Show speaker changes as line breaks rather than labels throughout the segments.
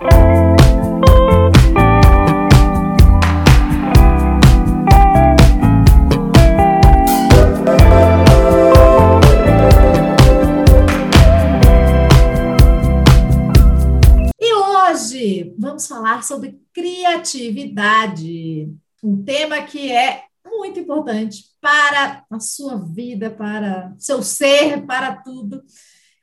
E hoje vamos falar sobre criatividade, um tema que é muito importante para a sua vida, para seu ser, para tudo.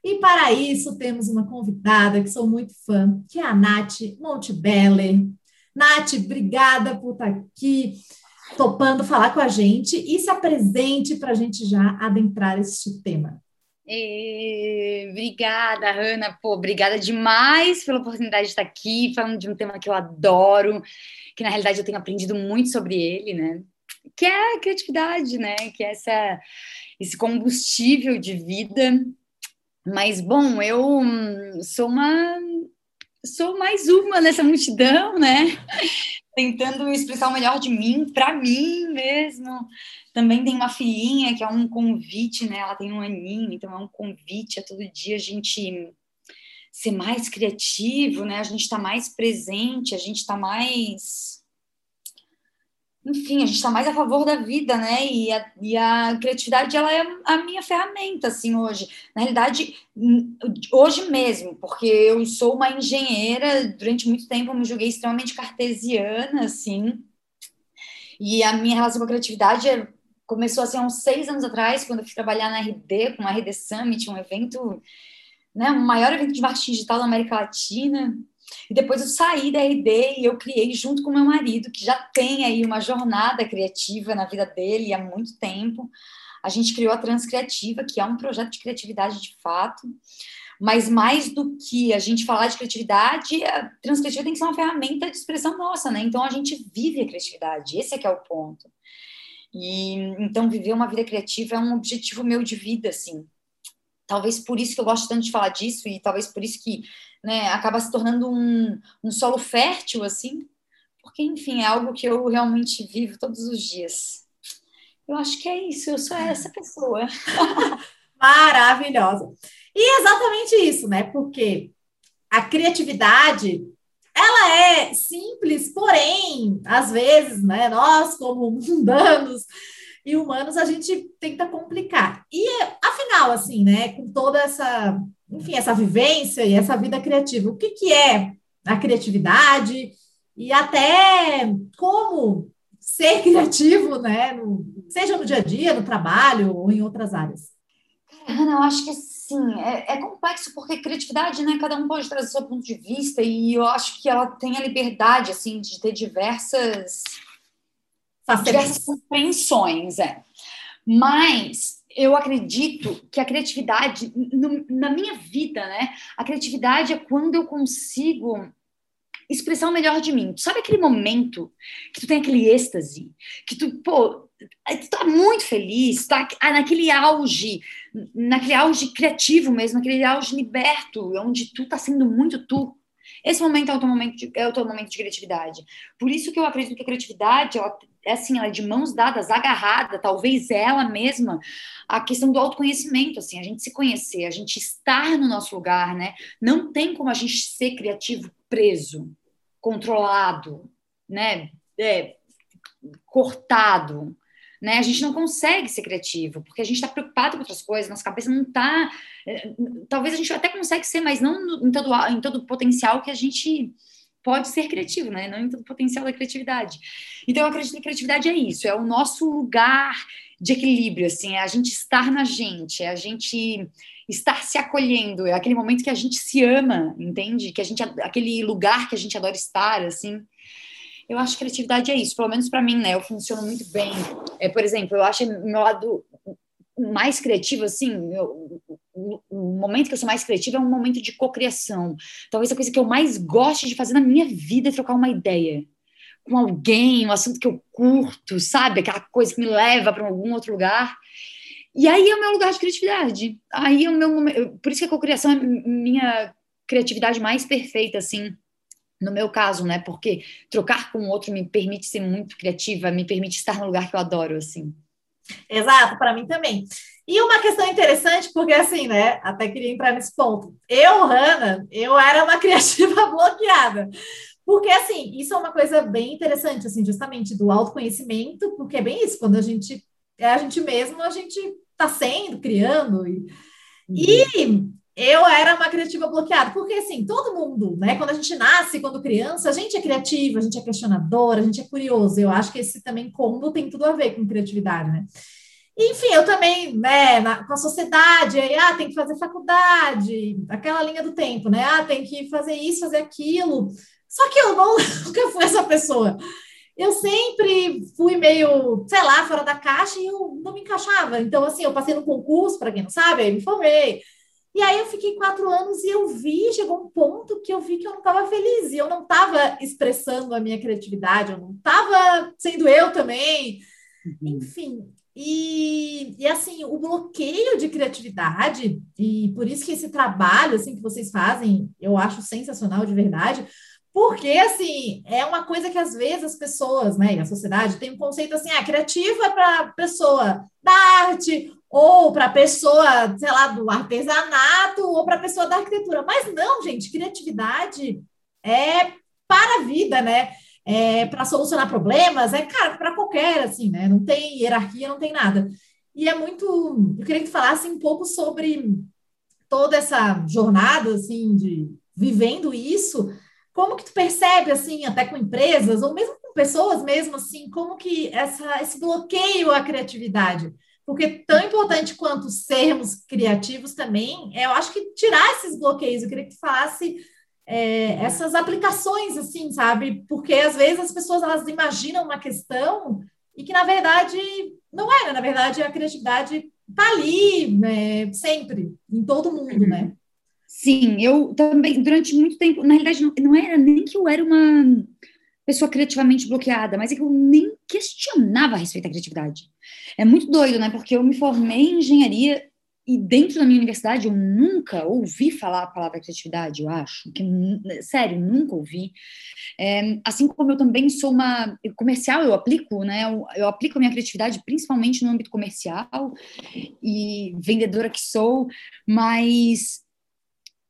E para isso temos uma convidada que sou muito fã, que é a Nath Montebelli. Nath, obrigada por estar aqui, topando falar com a gente e se apresente para a gente já adentrar este tema.
E, obrigada, Hanna. Pô, obrigada demais pela oportunidade de estar aqui, falando de um tema que eu adoro, que na realidade eu tenho aprendido muito sobre ele, né? Que é a criatividade, né? Que é essa, esse combustível de vida mas, bom, eu hum, sou uma. Sou mais uma nessa multidão, né? Tentando expressar o melhor de mim, para mim mesmo. Também tem uma filhinha que é um convite, né? Ela tem um aninho, então é um convite a todo dia a gente ser mais criativo, né? A gente está mais presente, a gente está mais enfim, a gente está mais a favor da vida, né? E a, e a, criatividade, ela é a minha ferramenta, assim, hoje. Na realidade, hoje mesmo, porque eu sou uma engenheira, durante muito tempo eu me julguei extremamente cartesiana, assim. E a minha relação com a criatividade é, começou, assim, há uns seis anos atrás, quando eu fui trabalhar na RD, com a RD Summit, um evento, né? O maior evento de marketing digital da América Latina. E depois eu saí da RD e eu criei junto com meu marido, que já tem aí uma jornada criativa na vida dele há muito tempo. A gente criou a Transcriativa, que é um projeto de criatividade de fato. Mas mais do que a gente falar de criatividade, a Transcriativa tem que ser uma ferramenta de expressão nossa, né? Então a gente vive a criatividade, esse é que é o ponto. E então viver uma vida criativa é um objetivo meu de vida, assim. Talvez por isso que eu gosto tanto de falar disso e talvez por isso que né, acaba se tornando um, um solo fértil, assim, porque, enfim, é algo que eu realmente vivo todos os dias. Eu acho que é isso, eu sou essa pessoa.
Maravilhosa. E exatamente isso, né? Porque a criatividade ela é simples, porém, às vezes, né, nós como mundanos e humanos a gente tenta complicar. E afinal, assim, né, com toda essa enfim, essa vivência e essa vida criativa. O que, que é a criatividade e até como ser criativo, né? No, seja no dia a dia, no trabalho ou em outras áreas.
Ana, eu acho que sim, é, é, complexo porque criatividade, né? Cada um pode trazer seu ponto de vista e eu acho que ela tem a liberdade, assim, de ter diversas, diversas compreensões, é. Mas eu acredito que a criatividade, no, na minha vida, né? A criatividade é quando eu consigo expressar o melhor de mim. Sabe aquele momento que tu tem aquele êxtase, que tu, pô, tu tá muito feliz, tá naquele auge, naquele auge criativo mesmo, naquele auge liberto, onde tu tá sendo muito tu. Esse momento é o teu momento de, é o teu momento de criatividade. Por isso que eu acredito que a criatividade, ela é assim, ela é de mãos dadas, agarrada, talvez ela mesma, a questão do autoconhecimento, assim, a gente se conhecer, a gente estar no nosso lugar, né? Não tem como a gente ser criativo preso, controlado, né? É, cortado, né? A gente não consegue ser criativo, porque a gente está preocupado com outras coisas, nossa cabeça não está. É, talvez a gente até consegue ser, mas não em todo, em todo o potencial que a gente pode ser criativo, né? Não em todo o potencial da criatividade. Então, eu acredito que a criatividade é isso, é o nosso lugar de equilíbrio, assim, é a gente estar na gente, é a gente estar se acolhendo, é aquele momento que a gente se ama, entende? Que a gente, aquele lugar que a gente adora estar, assim. Eu acho que criatividade é isso, pelo menos para mim, né? Eu funciono muito bem. É, por exemplo, eu acho meu lado mais criativo, assim, eu, o, o, momento que eu sou mais criativa é um momento de cocriação. Talvez a coisa que eu mais goste de fazer na minha vida é trocar uma ideia com alguém, um assunto que eu curto, sabe? Aquela coisa que me leva para algum outro lugar. E aí é o meu lugar de criatividade. Aí é o meu momento. Por isso que a cocriação é minha criatividade mais perfeita, assim, no meu caso, né? Porque trocar com o outro me permite ser muito criativa, me permite estar no lugar que eu adoro, assim.
Exato, para mim também. E uma questão interessante, porque assim, né? Até queria entrar nesse ponto. Eu, Hanna, eu era uma criativa bloqueada. Porque, assim, isso é uma coisa bem interessante, assim, justamente do autoconhecimento, porque é bem isso, quando a gente é a gente mesmo, a gente está sendo, criando. E, uhum. e eu era uma criativa bloqueada, porque assim, todo mundo, né? Quando a gente nasce, quando criança, a gente é criativa, a gente é questionadora, a gente é curioso. Eu acho que esse também combo tem tudo a ver com criatividade, né? Enfim, eu também, né, na, com a sociedade, aí, ah, tem que fazer faculdade, aquela linha do tempo, né? Ah, tem que fazer isso, fazer aquilo. Só que eu não, nunca fui essa pessoa. Eu sempre fui meio, sei lá, fora da caixa e eu não me encaixava. Então, assim, eu passei no concurso, para quem não sabe, aí me formei. E aí eu fiquei quatro anos e eu vi, chegou um ponto que eu vi que eu não estava feliz, e eu não estava expressando a minha criatividade, eu não estava sendo eu também. Uhum. Enfim, e, e, assim, o bloqueio de criatividade, e por isso que esse trabalho assim que vocês fazem, eu acho sensacional de verdade, porque, assim, é uma coisa que às vezes as pessoas, né, e a sociedade tem um conceito assim, ah, criativa é para pessoa da arte, ou para pessoa, sei lá, do artesanato, ou para pessoa da arquitetura. Mas não, gente, criatividade é para a vida, né? É para solucionar problemas, é, cara, para qualquer, assim, né? Não tem hierarquia, não tem nada. E é muito. Eu queria que tu falasse um pouco sobre toda essa jornada, assim, de vivendo isso como que tu percebe, assim, até com empresas, ou mesmo com pessoas mesmo, assim, como que essa, esse bloqueio à criatividade? Porque tão importante quanto sermos criativos também, é, eu acho que tirar esses bloqueios, eu queria que falasse é, essas aplicações, assim, sabe? Porque às vezes as pessoas, elas imaginam uma questão e que, na verdade, não era. Na verdade, a criatividade está ali, né, sempre, em todo mundo, né?
Sim, eu também, durante muito tempo, na realidade, não, não era nem que eu era uma pessoa criativamente bloqueada, mas é que eu nem questionava a respeito da criatividade. É muito doido, né? Porque eu me formei em engenharia e dentro da minha universidade eu nunca ouvi falar a palavra criatividade, eu acho. Que, sério, nunca ouvi. É, assim como eu também sou uma comercial, eu aplico, né? Eu, eu, aplico a minha criatividade principalmente no âmbito comercial e vendedora que sou, mas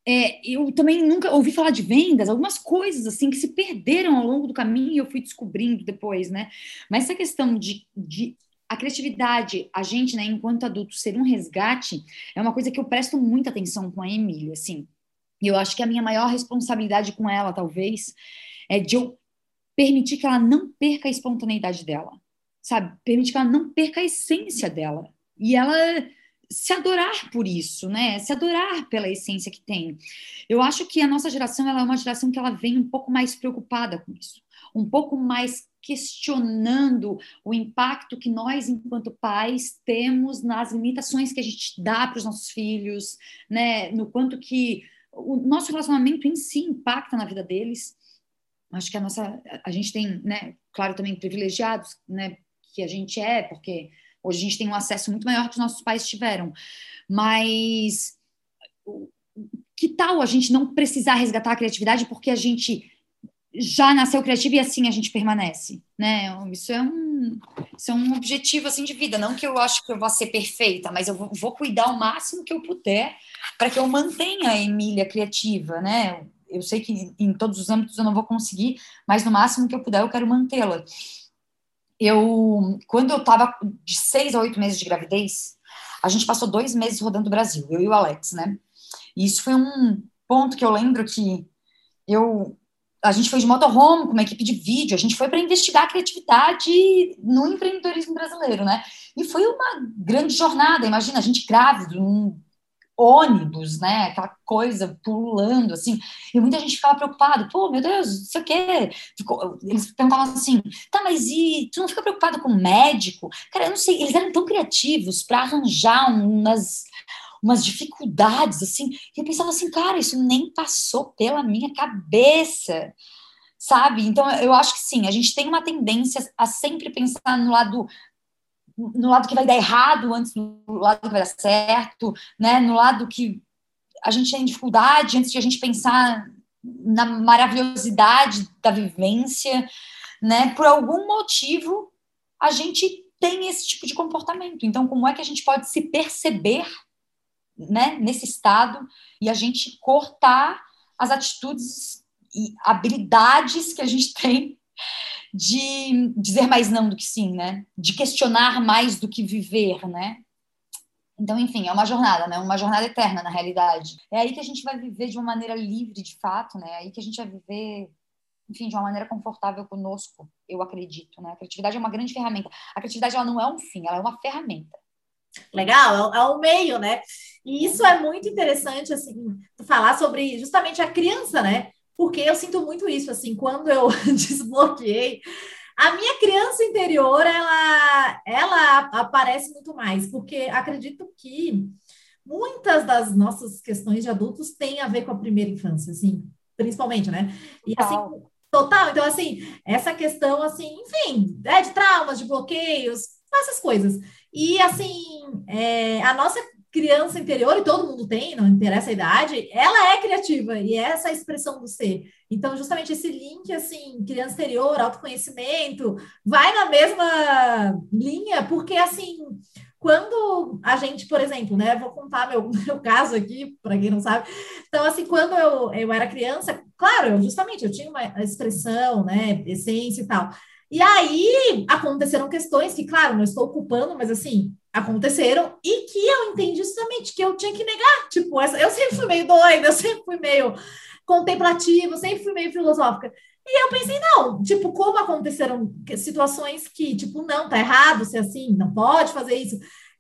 é, eu também nunca ouvi falar de vendas, algumas coisas assim que se perderam ao longo do caminho e eu fui descobrindo depois, né? Mas essa questão de, de a criatividade, a gente, né, enquanto adulto, ser um resgate, é uma coisa que eu presto muita atenção com a Emília, assim. E eu acho que a minha maior responsabilidade com ela, talvez, é de eu permitir que ela não perca a espontaneidade dela, sabe? Permitir que ela não perca a essência dela. E ela se adorar por isso, né? Se adorar pela essência que tem. Eu acho que a nossa geração ela é uma geração que ela vem um pouco mais preocupada com isso, um pouco mais questionando o impacto que nós, enquanto pais, temos nas limitações que a gente dá para os nossos filhos, né? No quanto que o nosso relacionamento em si impacta na vida deles. Acho que a nossa, a gente tem, né? Claro, também privilegiados, né? Que a gente é, porque Hoje a gente tem um acesso muito maior que os nossos pais tiveram. Mas que tal a gente não precisar resgatar a criatividade porque a gente já nasceu criativo e assim a gente permanece, né? Isso é um, isso é um objetivo assim de vida, não que eu acho que eu vou ser perfeita, mas eu vou, vou cuidar o máximo que eu puder para que eu mantenha a Emília criativa, né? Eu sei que em todos os âmbitos eu não vou conseguir, mas no máximo que eu puder eu quero mantê-la eu, quando eu estava de seis a oito meses de gravidez, a gente passou dois meses rodando o Brasil, eu e o Alex, né? E isso foi um ponto que eu lembro que eu a gente foi de motorhome com uma equipe de vídeo, a gente foi para investigar a criatividade no empreendedorismo brasileiro, né? E foi uma grande jornada. Imagina, a gente grávido, num ônibus, né? Aquela coisa pulando, assim. E muita gente ficava preocupado. Pô, meu Deus, não sei o quê. Ficou, eles perguntavam assim, tá, mas e tu não fica preocupado com o médico? Cara, eu não sei, eles eram tão criativos para arranjar umas umas dificuldades, assim, e eu pensava assim, cara, isso nem passou pela minha cabeça, sabe? Então, eu acho que sim, a gente tem uma tendência a sempre pensar no lado no lado que vai dar errado antes do lado que vai dar certo, né? No lado que a gente tem dificuldade antes de a gente pensar na maravilhosidade da vivência, né? Por algum motivo a gente tem esse tipo de comportamento. Então, como é que a gente pode se perceber, né, nesse estado e a gente cortar as atitudes e habilidades que a gente tem de dizer mais não do que sim, né? De questionar mais do que viver, né? Então, enfim, é uma jornada, né? Uma jornada eterna, na realidade. É aí que a gente vai viver de uma maneira livre, de fato, né? É aí que a gente vai viver, enfim, de uma maneira confortável conosco, eu acredito, né? A criatividade é uma grande ferramenta. A criatividade, ela não é um fim, ela é uma ferramenta.
Legal, é, é um meio, né? E isso é muito interessante, assim, falar sobre justamente a criança, né? Porque eu sinto muito isso, assim, quando eu desbloqueei, a minha criança interior, ela, ela aparece muito mais, porque acredito que muitas das nossas questões de adultos têm a ver com a primeira infância, assim, principalmente, né? E assim, total, então assim, essa questão, assim, enfim, é de traumas, de bloqueios, essas coisas. E assim, é, a nossa criança interior, e todo mundo tem, não interessa a idade, ela é criativa e é essa expressão do ser. Então, justamente esse link, assim, criança interior, autoconhecimento, vai na mesma linha, porque, assim, quando a gente, por exemplo, né, vou contar meu, meu caso aqui, para quem não sabe. Então, assim, quando eu, eu era criança, claro, eu, justamente, eu tinha uma expressão, né, essência e tal. E aí aconteceram questões que, claro, não estou ocupando, mas assim, aconteceram e que eu entendi justamente que eu tinha que negar. Tipo, essa, eu sempre fui meio doida, eu sempre fui meio contemplativa, sempre fui meio filosófica. E eu pensei, não, tipo, como aconteceram situações que, tipo, não, tá errado ser assim, não pode fazer isso.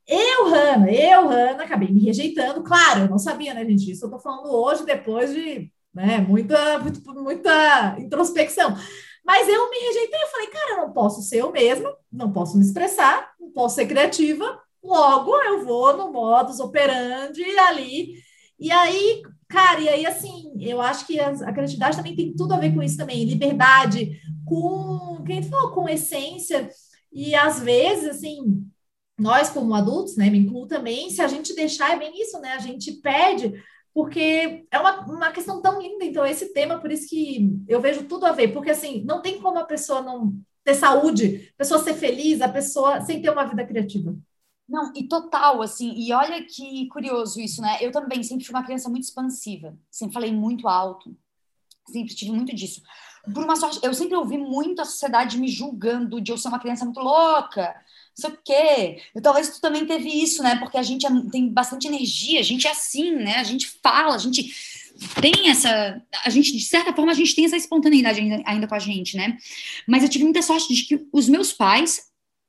Eu, Hanna, eu, Hanna, acabei me rejeitando. Claro, eu não sabia, né, gente? Isso eu tô falando hoje, depois de né, muita, muita introspecção. Mas eu me rejeitei, eu falei, cara, eu não posso ser eu mesma, não posso me expressar, não posso ser criativa, logo eu vou no modus operandi ali. E aí, cara, e aí assim, eu acho que a, a criatividade também tem tudo a ver com isso também, liberdade, com, quem falou, com essência, e às vezes, assim, nós como adultos, né, me incluo também, se a gente deixar, é bem isso, né, a gente perde porque é uma, uma questão tão linda. Então, esse tema, por isso que eu vejo tudo a ver, porque assim, não tem como a pessoa não ter saúde, a pessoa ser feliz, a pessoa sem ter uma vida criativa.
Não, e total, assim, e olha que curioso isso, né? Eu também sempre fui uma criança muito expansiva, sempre falei muito alto, sempre tive muito disso. Por uma sorte, eu sempre ouvi muito a sociedade me julgando de eu ser uma criança muito louca, não sei o quê. E talvez tu também teve isso, né? Porque a gente é, tem bastante energia, a gente é assim, né? A gente fala, a gente tem essa. A gente, de certa forma, a gente tem essa espontaneidade ainda, ainda com a gente, né? Mas eu tive muita sorte de que os meus pais,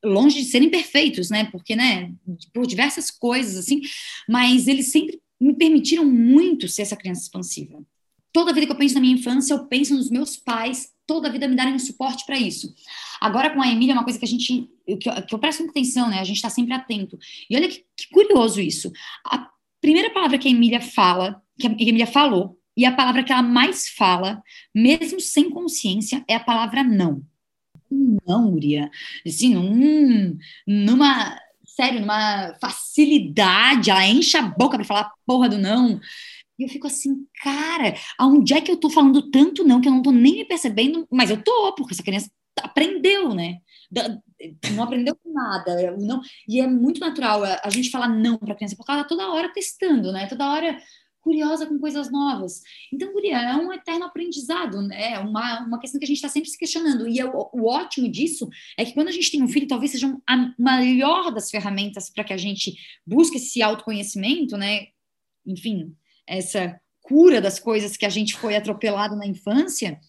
longe de serem perfeitos, né? Porque, né, por diversas coisas, assim, mas eles sempre me permitiram muito ser essa criança expansiva. Toda vida que eu penso na minha infância, eu penso nos meus pais, toda a vida me darem um suporte para isso. Agora, com a Emília, é uma coisa que a gente, que eu, que eu presto atenção, né? A gente está sempre atento. E olha que, que, curioso isso. A primeira palavra que a Emília fala, que a Emília falou, e a palavra que ela mais fala, mesmo sem consciência, é a palavra não. Não, Uriah. Assim, num, numa. Sério, numa facilidade, ela enche a boca para falar a porra do não. E eu fico assim, cara, aonde é que eu tô falando tanto não que eu não tô nem me percebendo, mas eu tô, porque essa criança aprendeu, né? Não aprendeu nada, é, não. E é muito natural a gente falar não para criança, porque ela tá toda hora testando, né? Toda hora curiosa com coisas novas. Então, Guria, é um eterno aprendizado, né? É uma, uma questão que a gente está sempre se questionando. E é o, o, ótimo disso é que quando a gente tem um filho, talvez seja a maior das ferramentas para que a gente busque esse autoconhecimento, né? Enfim, essa cura das coisas que a gente foi atropelado na infância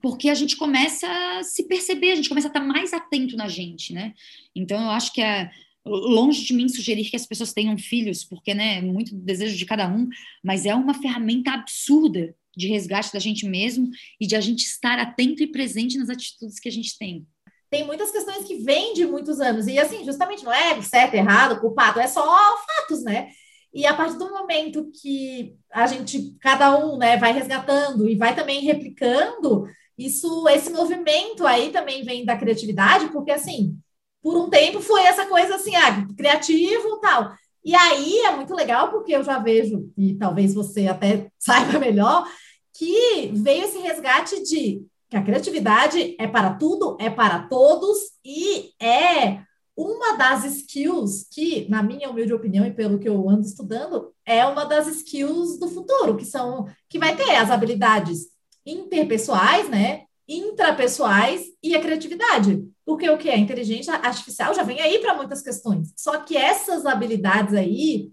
porque a gente começa a se perceber, a gente começa a estar mais atento na gente, né? Então eu acho que é longe de mim sugerir que as pessoas tenham filhos, porque né, é muito desejo de cada um, mas é uma ferramenta absurda de resgate da gente mesmo e de a gente estar atento e presente nas atitudes que a gente tem.
Tem muitas questões que vêm de muitos anos, e assim, justamente não é certo, errado, culpado, é só fatos, né? E a partir do momento que a gente, cada um, né, vai resgatando e vai também replicando, isso, esse movimento aí também vem da criatividade, porque assim, por um tempo foi essa coisa assim, ah, criativo tal. E aí é muito legal, porque eu já vejo, e talvez você até saiba melhor, que veio esse resgate de que a criatividade é para tudo, é para todos e é uma das skills que, na minha humilde opinião e pelo que eu ando estudando, é uma das skills do futuro, que são que vai ter as habilidades interpessoais, né, intrapessoais e a criatividade. Porque o que é inteligência artificial já vem aí para muitas questões. Só que essas habilidades aí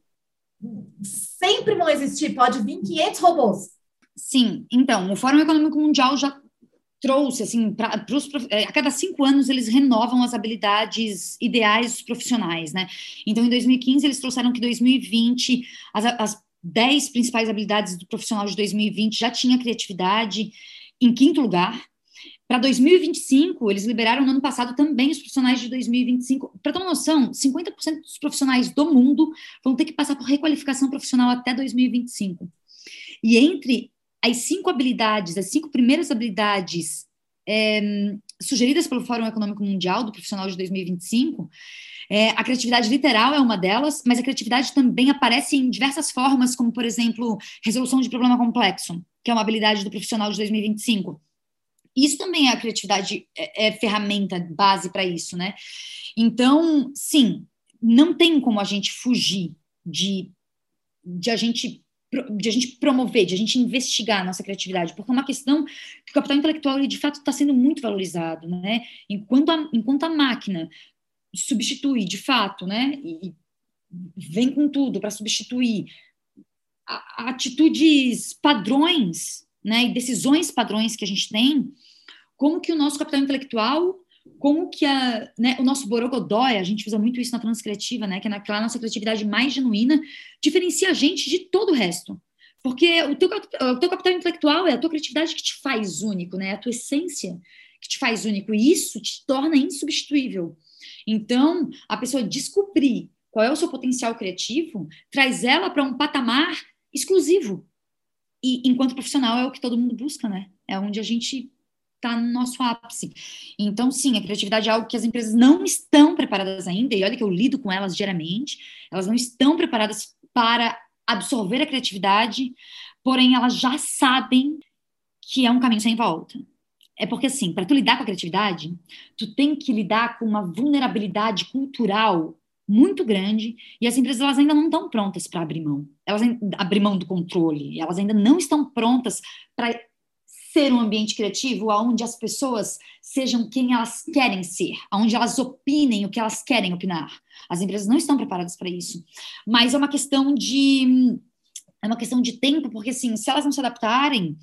sempre vão existir, pode vir 500 robôs.
Sim, então, o Fórum Econômico Mundial já trouxe, assim, para os é, a cada cinco anos eles renovam as habilidades ideais dos profissionais, né? Então, em 2015, eles trouxeram que 2020, as, as dez principais habilidades do profissional de 2020 já tinha criatividade em quinto lugar. Para 2025, eles liberaram no ano passado também os profissionais de 2025. Para ter uma noção, 50% dos profissionais do mundo vão ter que passar por requalificação profissional até 2025. E entre as cinco habilidades, as cinco primeiras habilidades é, sugeridas pelo Fórum Econômico Mundial do Profissional de 2025, é, a criatividade literal é uma delas, mas a criatividade também aparece em diversas formas, como, por exemplo, resolução de problema complexo, que é uma habilidade do profissional de 2025. Isso também é a criatividade, é, é ferramenta base para isso, né? Então, sim, não tem como a gente fugir de, de a gente de a gente promover, de a gente investigar a nossa criatividade, porque é uma questão que o capital intelectual ele, de fato está sendo muito valorizado, né? Enquanto a, enquanto a máquina substitui, de fato, né? E vem com tudo para substituir atitudes padrões, né? E decisões padrões que a gente tem, como que o nosso capital intelectual como que a, né, o nosso borogodói, a gente usa muito isso na transcriativa, né, que é naquela nossa criatividade mais genuína, diferencia a gente de todo o resto. Porque o teu, o teu capital intelectual é a tua criatividade que te faz único, né, é a tua essência que te faz único, e isso te torna insubstituível. Então, a pessoa descobrir qual é o seu potencial criativo, traz ela para um patamar exclusivo. E enquanto profissional é o que todo mundo busca, né? É onde a gente está no nosso ápice. Então, sim, a criatividade é algo que as empresas não estão preparadas ainda, e olha que eu lido com elas diariamente, elas não estão preparadas para absorver a criatividade, porém elas já sabem que é um caminho sem volta. É porque, assim, para tu lidar com a criatividade, tu tem que lidar com uma vulnerabilidade cultural muito grande e as empresas elas ainda não estão prontas para abrir mão. Elas abrir mão do controle, elas ainda não estão prontas para ser um ambiente criativo onde as pessoas sejam quem elas querem ser, onde elas opinem o que elas querem opinar. As empresas não estão preparadas para isso. Mas é uma questão de é uma questão de tempo, porque assim, se elas não se adaptarem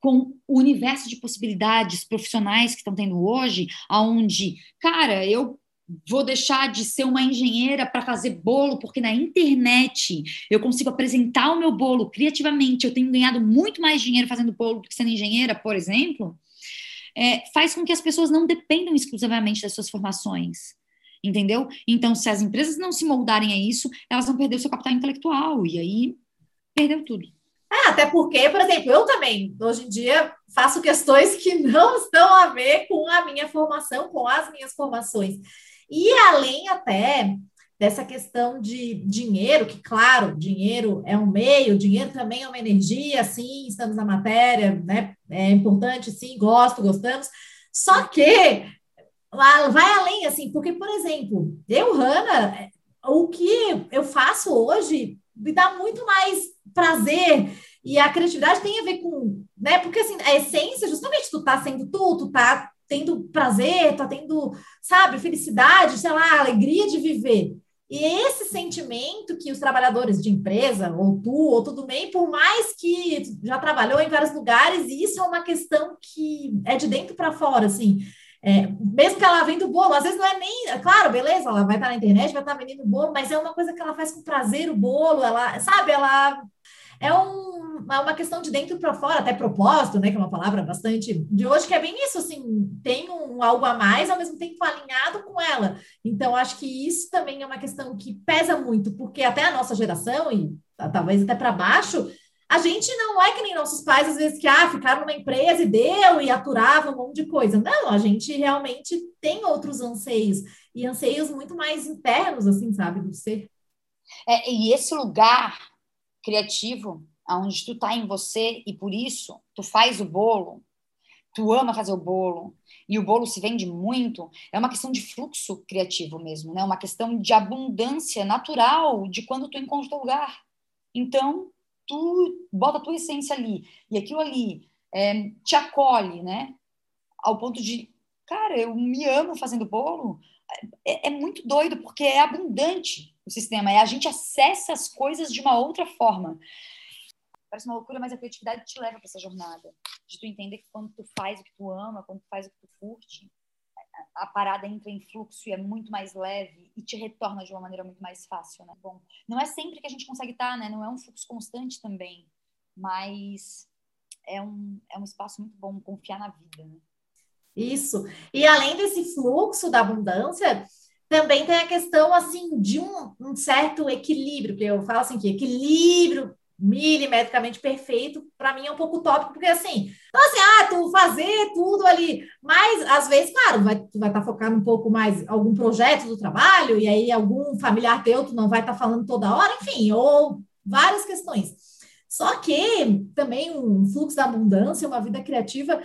com o universo de possibilidades profissionais que estão tendo hoje, aonde, cara, eu vou deixar de ser uma engenheira para fazer bolo, porque na internet eu consigo apresentar o meu bolo criativamente, eu tenho ganhado muito mais dinheiro fazendo bolo do que sendo engenheira, por exemplo, é, faz com que as pessoas não dependam exclusivamente das suas formações. Entendeu? Então, se as empresas não se moldarem a isso, elas vão perder o seu capital intelectual, e aí perdeu tudo.
É, até porque, por exemplo, eu também, hoje em dia, faço questões que não estão a ver com a minha formação, com as minhas formações. E além até dessa questão de dinheiro, que, claro, dinheiro é um meio, dinheiro também é uma energia, sim, estamos na matéria, né? É importante, sim, gosto, gostamos. Só que vai além, assim, porque, por exemplo, eu, Hanna, o que eu faço hoje me dá muito mais prazer e a criatividade tem a ver com, né? Porque assim, a essência, justamente, tu tá sendo tu, tu tá tendo prazer, tá tendo, sabe, felicidade, sei lá, alegria de viver. E esse sentimento que os trabalhadores de empresa, ou tu, ou tudo bem, por mais que já trabalhou em vários lugares, isso é uma questão que é de dentro para fora, assim. É, mesmo que ela venda o bolo, às vezes não é nem. Claro, beleza, ela vai estar na internet, vai estar vendendo o bolo, mas é uma coisa que ela faz com prazer o bolo, ela, sabe, ela é um, é uma questão de dentro para fora, até propósito, né? Que é uma palavra bastante de hoje, que é bem isso, assim, tem um algo a mais, ao mesmo tempo alinhado com ela. Então, acho que isso também é uma questão que pesa muito, porque até a nossa geração, e talvez até para baixo, a gente não é que nem nossos pais, às vezes, que ah, ficaram numa empresa e deu e aturava um monte de coisa. Não, a gente realmente tem outros anseios, e anseios muito mais internos, assim, sabe, do ser.
É, e esse lugar criativo, onde tu tá em você, e por isso tu faz o bolo, tu ama fazer o bolo, e o bolo se vende muito, é uma questão de fluxo criativo mesmo, né? Uma questão de abundância natural de quando tu encontra o lugar. Então, tu bota a tua essência ali e aquilo ali é, te acolhe, né? Ao ponto de, cara, eu me amo fazendo bolo. É, é, muito doido porque é abundante o sistema, é a gente acessa as coisas de uma outra forma. Parece uma loucura, mas a criatividade te leva para essa jornada. De tu entender que quando tu faz o que tu ama, quando tu faz o que tu curte, a parada entra em fluxo e é muito mais leve e te retorna de uma maneira muito mais fácil, né? Bom, não é sempre que a gente consegue estar, né? Não é um fluxo constante também, mas é um, é um espaço muito bom confiar na vida, né?
Isso. E além desse fluxo da abundância, também tem a questão, assim, de um, um certo equilíbrio, que eu falo assim, que equilíbrio milimetricamente perfeito, para mim é um pouco tópico, porque assim, então assim, ah, tu fazer tudo ali, mas às vezes, claro, vai, tu vai estar tá focado um pouco mais algum projeto do trabalho, e aí algum familiar teu, tu não vai estar tá falando toda hora, enfim, ou várias questões. Só que também um fluxo da abundância, uma vida criativa,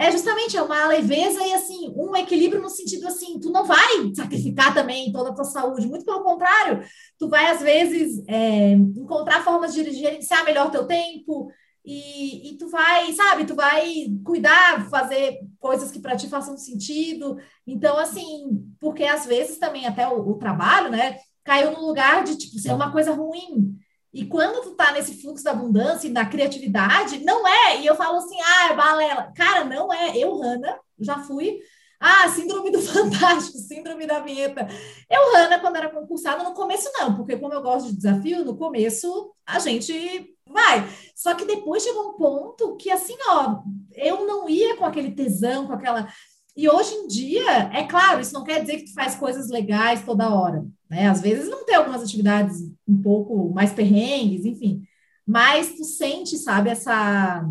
é justamente é uma leveza e assim um equilíbrio no sentido assim tu não vai sacrificar também toda a tua saúde muito pelo contrário tu vai às vezes é, encontrar formas de gerenciar melhor teu tempo e, e, tu vai sabe tu vai cuidar fazer coisas que para ti façam sentido. Então assim porque às vezes também até o, o trabalho né caiu no lugar de tipo ser uma coisa ruim e quando tu tá nesse fluxo da abundância e da criatividade, não é. E eu falo assim, ah, é balela. Cara, não é. Eu, Hanna, já fui. Ah, síndrome do Fantástico, síndrome da vinheta. Eu, Hanna, quando era concursada, no começo não, porque como eu gosto de desafio, no começo a gente vai. Só que depois chegou um ponto que, assim, ó, eu não ia com aquele tesão, com aquela. E hoje em dia, é claro, isso não quer dizer que tu faz coisas legais toda hora, né? Às vezes não tem algumas atividades um pouco mais perrengues, enfim, mas tu sente, sabe, essa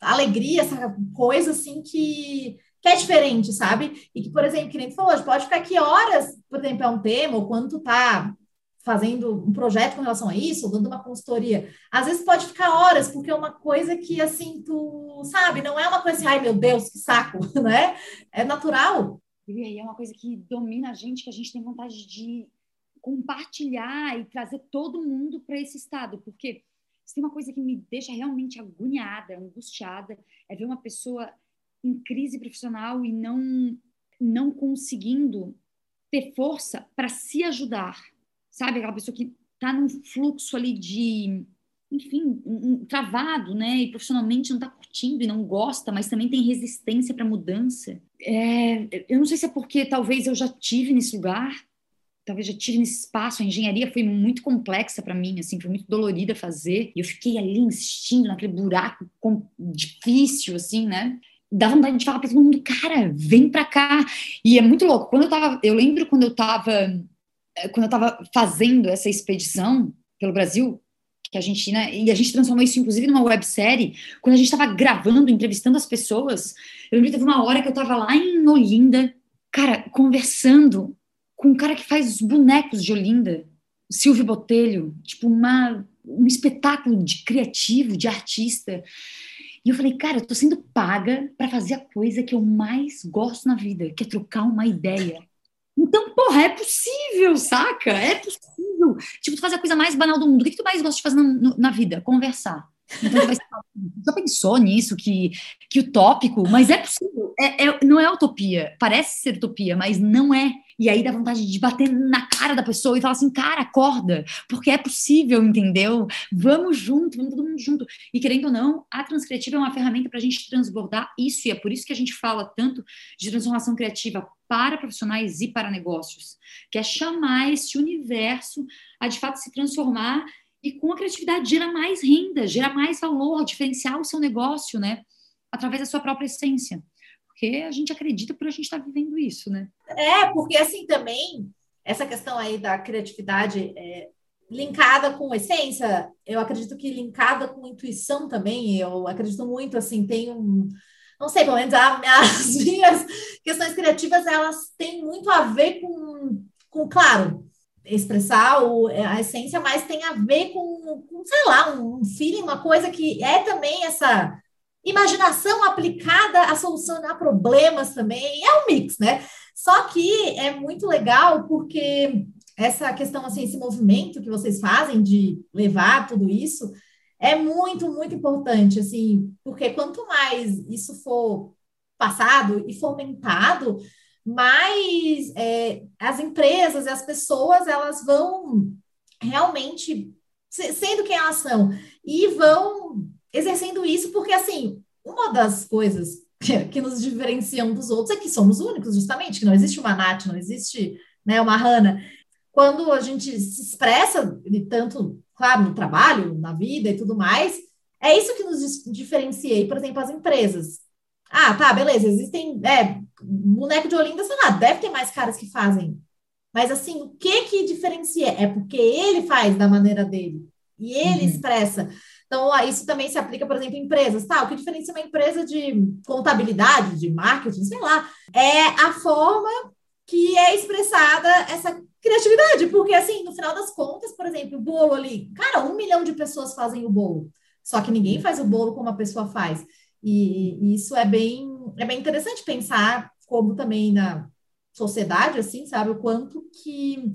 alegria, essa coisa assim que, que é diferente, sabe? E que, por exemplo, que nem tu falou, pode ficar aqui horas, por exemplo, é um tema, ou quando tu tá fazendo um projeto com relação a isso, dando uma consultoria, às vezes pode ficar horas, porque é uma coisa que, assim, tu sabe, não é uma coisa assim, ai meu Deus, que saco, né? É natural.
E é uma coisa que domina a gente, que a gente tem vontade de compartilhar e trazer todo mundo para esse estado, porque se tem uma coisa que me deixa realmente agoniada, angustiada, é ver uma pessoa em crise profissional e não não conseguindo ter força para se ajudar, sabe? Aquela pessoa que está num fluxo ali de, enfim, um, um, travado, né? E profissionalmente não está curtindo e não gosta, mas também tem resistência para mudança. É, eu não sei se é porque talvez eu já tive nesse lugar, talvez já tive nesse espaço. A engenharia foi muito complexa para mim, assim, foi muito dolorida fazer. E eu fiquei ali insistindo naquele buraco difícil, assim, né? Dá vontade de falar para todo mundo, cara, vem para cá. E é muito louco. Quando eu tava, eu lembro quando eu tava, quando eu tava fazendo essa expedição pelo Brasil, que a gente, né, e a gente transformou isso inclusive numa websérie, quando a gente estava gravando, entrevistando as pessoas, eu lembro que teve uma hora que eu estava lá em Olinda, cara, conversando com um cara que faz os bonecos de Olinda, Silvio Botelho, tipo uma, um espetáculo de criativo, de artista. E eu falei, cara, eu tô sendo paga para fazer a coisa que eu mais gosto na vida, que é trocar uma ideia. Então, porra, é possível, saca? É possível. Tipo, tu faz a coisa mais banal do mundo. O que, que tu mais gosta de fazer na, na vida? Conversar. Então, vai... já pensou nisso, que, que utópico? Mas é possível. É, é, não é utopia. Parece ser utopia, mas não é. E aí dá vontade de bater na cara da pessoa e falar assim, cara, acorda, porque é possível, entendeu? Vamos junto, vamos todo mundo junto. E querendo ou não, a transcriativa é uma ferramenta para a gente transbordar isso, e é por isso que a gente fala tanto de transformação criativa para profissionais e para negócios, que é chamar esse universo a de fato se transformar e com a criatividade gera mais renda, gera mais valor, diferenciar o seu negócio, né? Através da sua própria essência porque a gente acredita por a gente estar tá vivendo isso, né?
É, porque assim também, essa questão aí da criatividade, é, linkada com essência, eu acredito que linkada com intuição também, eu acredito muito, assim, tem um, não sei, pelo menos as minhas questões criativas, elas têm muito a ver com, com claro, expressar o, a essência, mas tem a ver com, com, sei lá, um feeling, uma coisa que é também essa imaginação aplicada a solucionar problemas também, é um mix, né? Só que é muito legal porque essa questão, assim, esse movimento que vocês fazem de levar tudo isso é muito, muito importante, assim, porque quanto mais isso for passado e fomentado, mais é, as empresas e as pessoas, elas vão realmente sendo quem elas são e vão exercendo isso, porque, assim, uma das coisas que, nos diferenciam dos outros é que somos únicos, justamente, que não existe uma Nath, não existe né, uma Hanna. Quando a gente se expressa, tanto, claro, no trabalho, na vida e tudo mais, é isso que nos diferencia, por exemplo, as empresas. Ah, tá, beleza, existem, é, boneco de Olinda, sei lá, deve ter mais caras que fazem. Mas, assim, o que que diferencia? É porque ele faz da maneira dele. E ele uhum. expressa. Então, isso também se aplica, por exemplo, em empresas. Tá, o que diferencia uma empresa de contabilidade, de marketing, sei lá, é a forma que é expressada essa criatividade. Porque, assim, no final das contas, por exemplo, o bolo ali, cara, um milhão de pessoas fazem o bolo. Só que ninguém faz o bolo como a pessoa faz. E, e isso é bem, é bem interessante pensar como também na sociedade, assim, sabe, o quanto que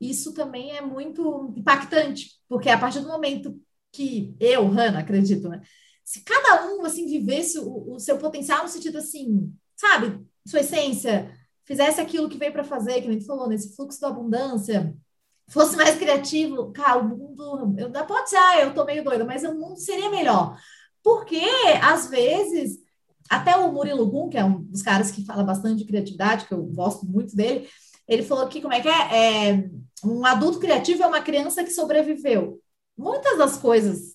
isso também é muito impactante, porque a partir do momento que eu, Hanna, acredito, né? Se cada um, assim, vivesse o, o seu potencial no sentido, assim, sabe? Sua essência, fizesse aquilo que veio para fazer, que a gente falou, nesse fluxo da abundância, fosse mais criativo, cara, o mundo, eu, pode ser, ah, eu tô meio doida, mas o mundo seria melhor. Porque, às vezes, até o Murilo Gun, que é um dos caras que fala bastante de criatividade, que eu gosto muito dele, ele falou que, como é que é? é um adulto criativo é uma criança que sobreviveu muitas das coisas,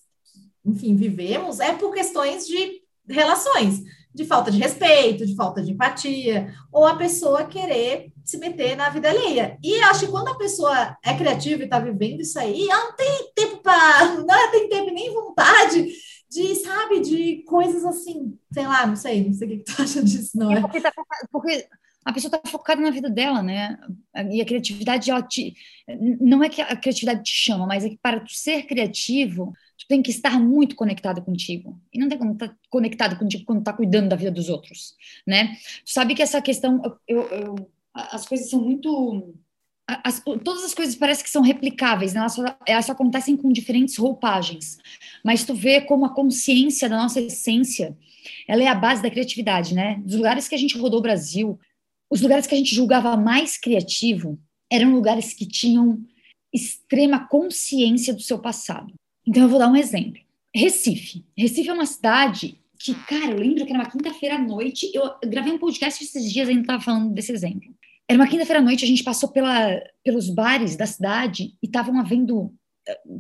enfim, vivemos é por questões de relações, de falta de respeito, de falta de empatia, ou a pessoa querer se meter na vida alheia. E acho que quando a pessoa é criativa e está vivendo isso aí, ela não tem tempo para, não tem tempo nem vontade de, sabe, de coisas assim, sei lá, não sei, não sei o que tu acha disso, não
é? porque, tá, porque a pessoa está focada na vida dela, né? E a criatividade, ela te. Não é que a criatividade te chama, mas é que para tu ser criativo, tu tem que estar muito conectado contigo. E não tem como estar conectado contigo quando tá cuidando da vida dos outros, né? Tu sabe que essa questão. Eu, eu, as coisas são muito. As, todas as coisas parecem que são replicáveis, né? elas, só, elas só acontecem com diferentes roupagens. Mas tu vê como a consciência da nossa essência ela é a base da criatividade, né? Dos lugares que a gente rodou o Brasil, os lugares que a gente julgava mais criativo eram lugares que tinham extrema consciência do seu passado. Então eu vou dar um exemplo. Recife. Recife é uma cidade que, cara, eu lembro que era uma quinta-feira à noite, eu gravei um podcast esses dias e ainda estava falando desse exemplo. Era uma quinta-feira à noite, a gente passou pela, pelos bares da cidade e estavam havendo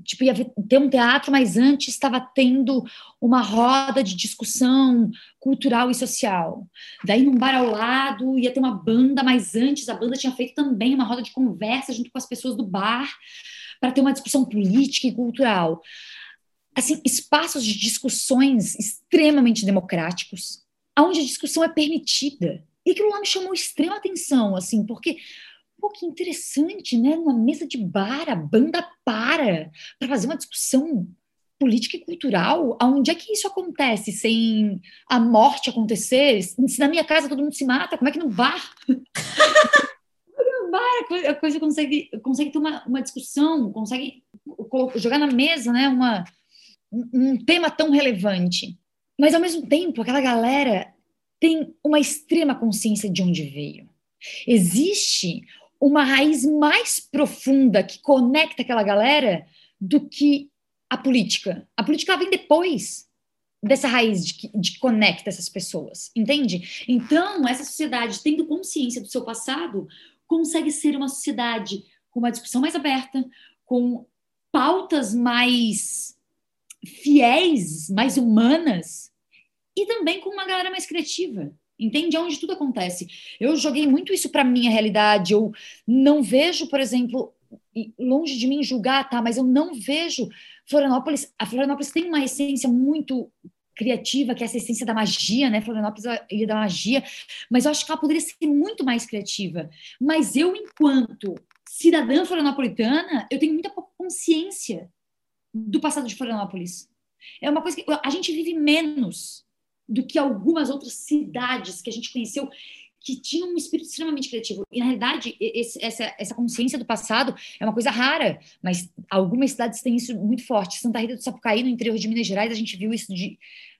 tipo, ia ter um teatro, mas antes estava tendo uma roda de discussão cultural e social. Daí, num bar ao lado, ia ter uma banda, mas antes a banda tinha feito também uma roda de conversa junto com as pessoas do bar para ter uma discussão política e cultural. Assim, espaços de discussões extremamente democráticos, onde a discussão é permitida. E aquilo lá me chamou extrema atenção, assim, porque Pô, que interessante, né? Numa mesa de bar, a banda para para fazer uma discussão política e cultural. Aonde é que isso acontece sem a morte acontecer? Se na minha casa todo mundo se mata, como é que no bar? no bar a coisa consegue, consegue ter uma, uma discussão, consegue jogar na mesa, né? Uma, um tema tão relevante. Mas, ao mesmo tempo, aquela galera tem uma extrema consciência de onde veio. Existe uma raiz mais profunda que conecta aquela galera do que a política. A política vem depois dessa raiz de que, de que conecta essas pessoas, entende? Então, essa sociedade, tendo consciência do seu passado, consegue ser uma sociedade com uma discussão mais aberta, com pautas mais fiéis, mais humanas, e também com uma galera mais criativa. Entende? É onde tudo acontece. Eu joguei muito isso para minha realidade. Eu não vejo, por exemplo, e longe de mim julgar, tá? Mas eu não vejo Florianópolis. A Florianópolis tem uma essência muito criativa, que é essa essência da magia, né? Florianópolis é a ilha da magia, mas eu acho que ela poderia ser muito mais criativa. Mas eu, enquanto cidadã florianopolitana, eu tenho muita pouca consciência do passado de Florianópolis. É uma coisa que a gente vive menos do que algumas outras cidades que a gente conheceu que tinham um espírito extremamente criativo. E, na realidade, esse, essa, essa consciência do passado é uma coisa rara, mas algumas cidades têm isso muito forte. Santa Rita do Sapucaí, no interior de Minas Gerais, a gente viu isso de,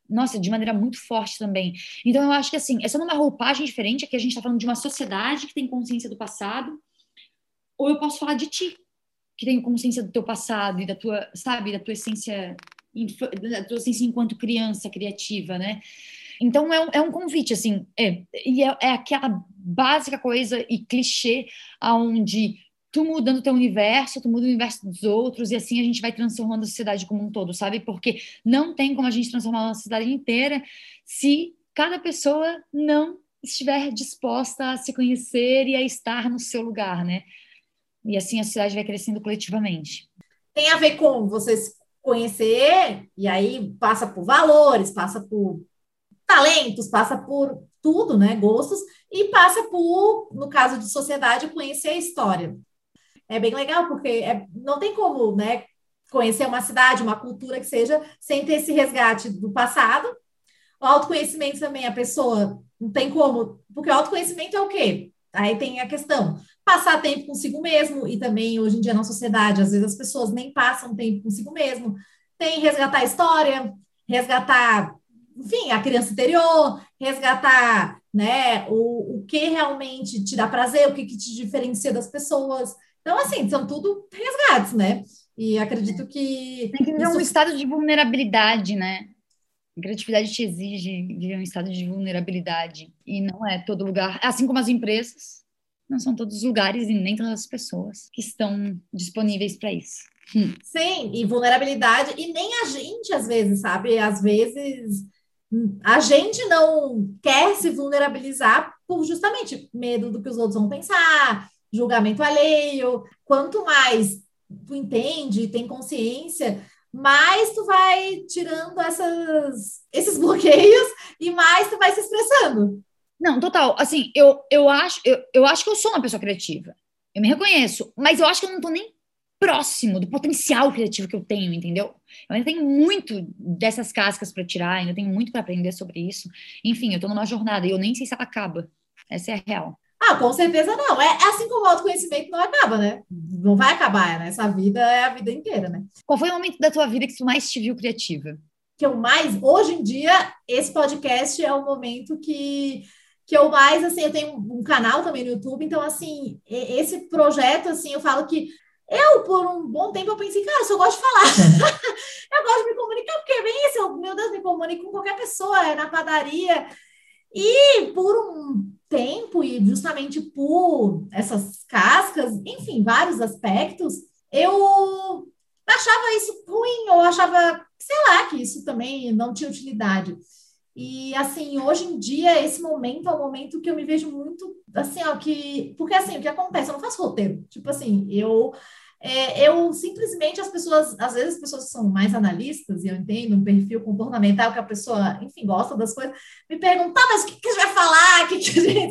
nossa, de maneira muito forte também. Então, eu acho que, assim, é uma roupagem diferente, aqui a gente está falando de uma sociedade que tem consciência do passado, ou eu posso falar de ti, que tem consciência do teu passado e da tua, sabe, da tua essência, da tua essência enquanto criança criativa, né? Então é um, é um convite, assim, é, e é, é aquela básica coisa e clichê aonde tu mudando teu universo, tu muda o universo dos outros, e assim a gente vai transformando a sociedade como um todo, sabe? Porque não tem como a gente transformar uma sociedade inteira se cada pessoa não estiver disposta a se conhecer e a estar no seu lugar, né? E assim a sociedade vai crescendo coletivamente.
Tem a ver com você se conhecer, e aí passa por valores, passa por talentos, passa por tudo, né? Gostos, e passa por, no caso de sociedade, conhecer a história. É bem legal, porque é, não tem como, né? Conhecer uma cidade, uma cultura que seja, sem ter esse resgate do passado. O autoconhecimento também, a pessoa não tem como, porque o autoconhecimento é o quê? Aí tem a questão, passar tempo consigo mesmo, e também hoje em dia na sociedade, às vezes as pessoas nem passam tempo consigo mesmo. Tem resgatar a história, resgatar enfim, a criança interior, resgatar né, o, o que realmente te dá prazer, o que, que te diferencia das pessoas. Então, assim, são tudo resgates, né? E acredito que.
Tem que viver isso... um estado de vulnerabilidade, né? A criatividade te exige viver um estado de vulnerabilidade. E não é todo lugar. Assim como as empresas, não são todos os lugares e nem todas as pessoas que estão disponíveis para isso.
Hum. Sim, e vulnerabilidade, e nem a gente, às vezes, sabe? Às vezes a gente não quer se vulnerabilizar por justamente medo do que os outros vão pensar, julgamento alheio. Quanto mais tu entende, tem consciência, mais tu vai tirando essas, esses bloqueios e mais tu vai se expressando.
Não, total. Assim, eu, eu, acho, eu, eu acho que eu sou uma pessoa criativa. Eu me reconheço, mas eu acho que eu não tô nem próximo do potencial criativo que eu tenho, entendeu? Eu ainda tenho muito dessas cascas para tirar, ainda tenho muito para aprender sobre isso. Enfim, eu tô numa jornada e eu nem sei se ela acaba. Essa é a real.
Ah, com certeza não. É, é assim como o autoconhecimento não acaba, né? Não vai acabar, né? Essa vida é a vida inteira, né?
Qual foi o momento da tua vida que tu mais te viu criativa?
Que eu mais, hoje em dia, esse podcast é o momento que que eu mais, assim, eu tenho um canal também no YouTube, então, assim, esse projeto, assim, eu falo que eu, por um bom tempo, eu pensei, cara, eu só gosto de falar. eu gosto de me comunicar, porque é bem isso, eu, meu Deus, me comunico com qualquer pessoa, é na padaria. E por um tempo, e justamente por essas cascas, enfim, vários aspectos, eu achava isso ruim, ou achava, sei lá, que isso também não tinha utilidade. E assim, hoje em dia, esse momento é um momento que eu me vejo muito assim, ó, que. Porque assim, o que acontece? Eu não faço roteiro. Tipo assim, eu. É, eu simplesmente, as pessoas, às vezes as pessoas são mais analistas, e eu entendo um perfil comportamental que a pessoa, enfim, gosta das coisas, me perguntam, tá, mas o que, que você vai falar? Que, que?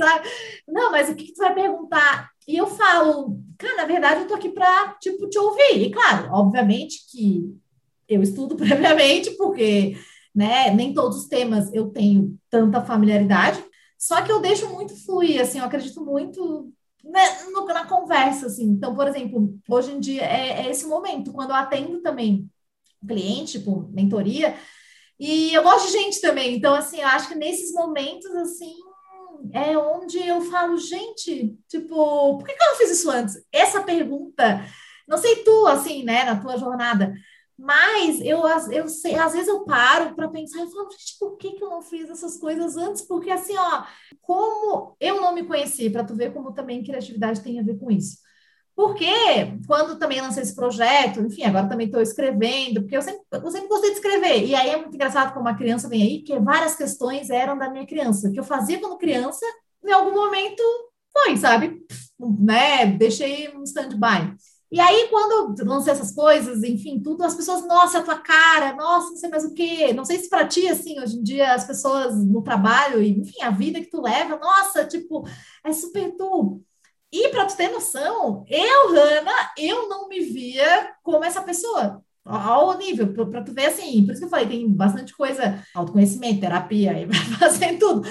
Não, mas o que, que vai perguntar? E eu falo, cara, na verdade, eu tô aqui para, tipo, te ouvir. E claro, obviamente que eu estudo previamente, porque né? Nem todos os temas eu tenho tanta familiaridade, só que eu deixo muito fluir, assim, eu acredito muito né, no, na conversa, assim. Então, por exemplo, hoje em dia é, é esse momento, quando eu atendo também cliente, tipo, mentoria, e eu gosto de gente também, então, assim, eu acho que nesses momentos, assim, é onde eu falo, gente, tipo, por que, que eu não fiz isso antes? Essa pergunta, não sei tu, assim, né, na tua jornada, mas eu, eu sei, às vezes eu paro para pensar e falo, gente, por que, que eu não fiz essas coisas antes? Porque assim, ó, como eu não me conheci, para tu ver como também criatividade tem a ver com isso. Porque quando também lancei esse projeto, enfim, agora também estou escrevendo, porque eu sempre, eu sempre gostei de escrever. E aí é muito engraçado como uma criança vem aí, que várias questões eram da minha criança, que eu fazia quando criança, em algum momento foi, sabe? Né? Deixei um stand-by. E aí, quando eu lancei essas coisas, enfim, tudo, as pessoas, nossa, a tua cara, nossa, não sei mais o quê. Não sei se para ti, assim, hoje em dia, as pessoas no trabalho, e, enfim, a vida que tu leva, nossa, tipo, é super tu. E para tu ter noção, eu, Hanna, eu não me via como essa pessoa ao nível, para tu ver assim, por isso que eu falei, tem bastante coisa, autoconhecimento, terapia, aí vai fazer tudo.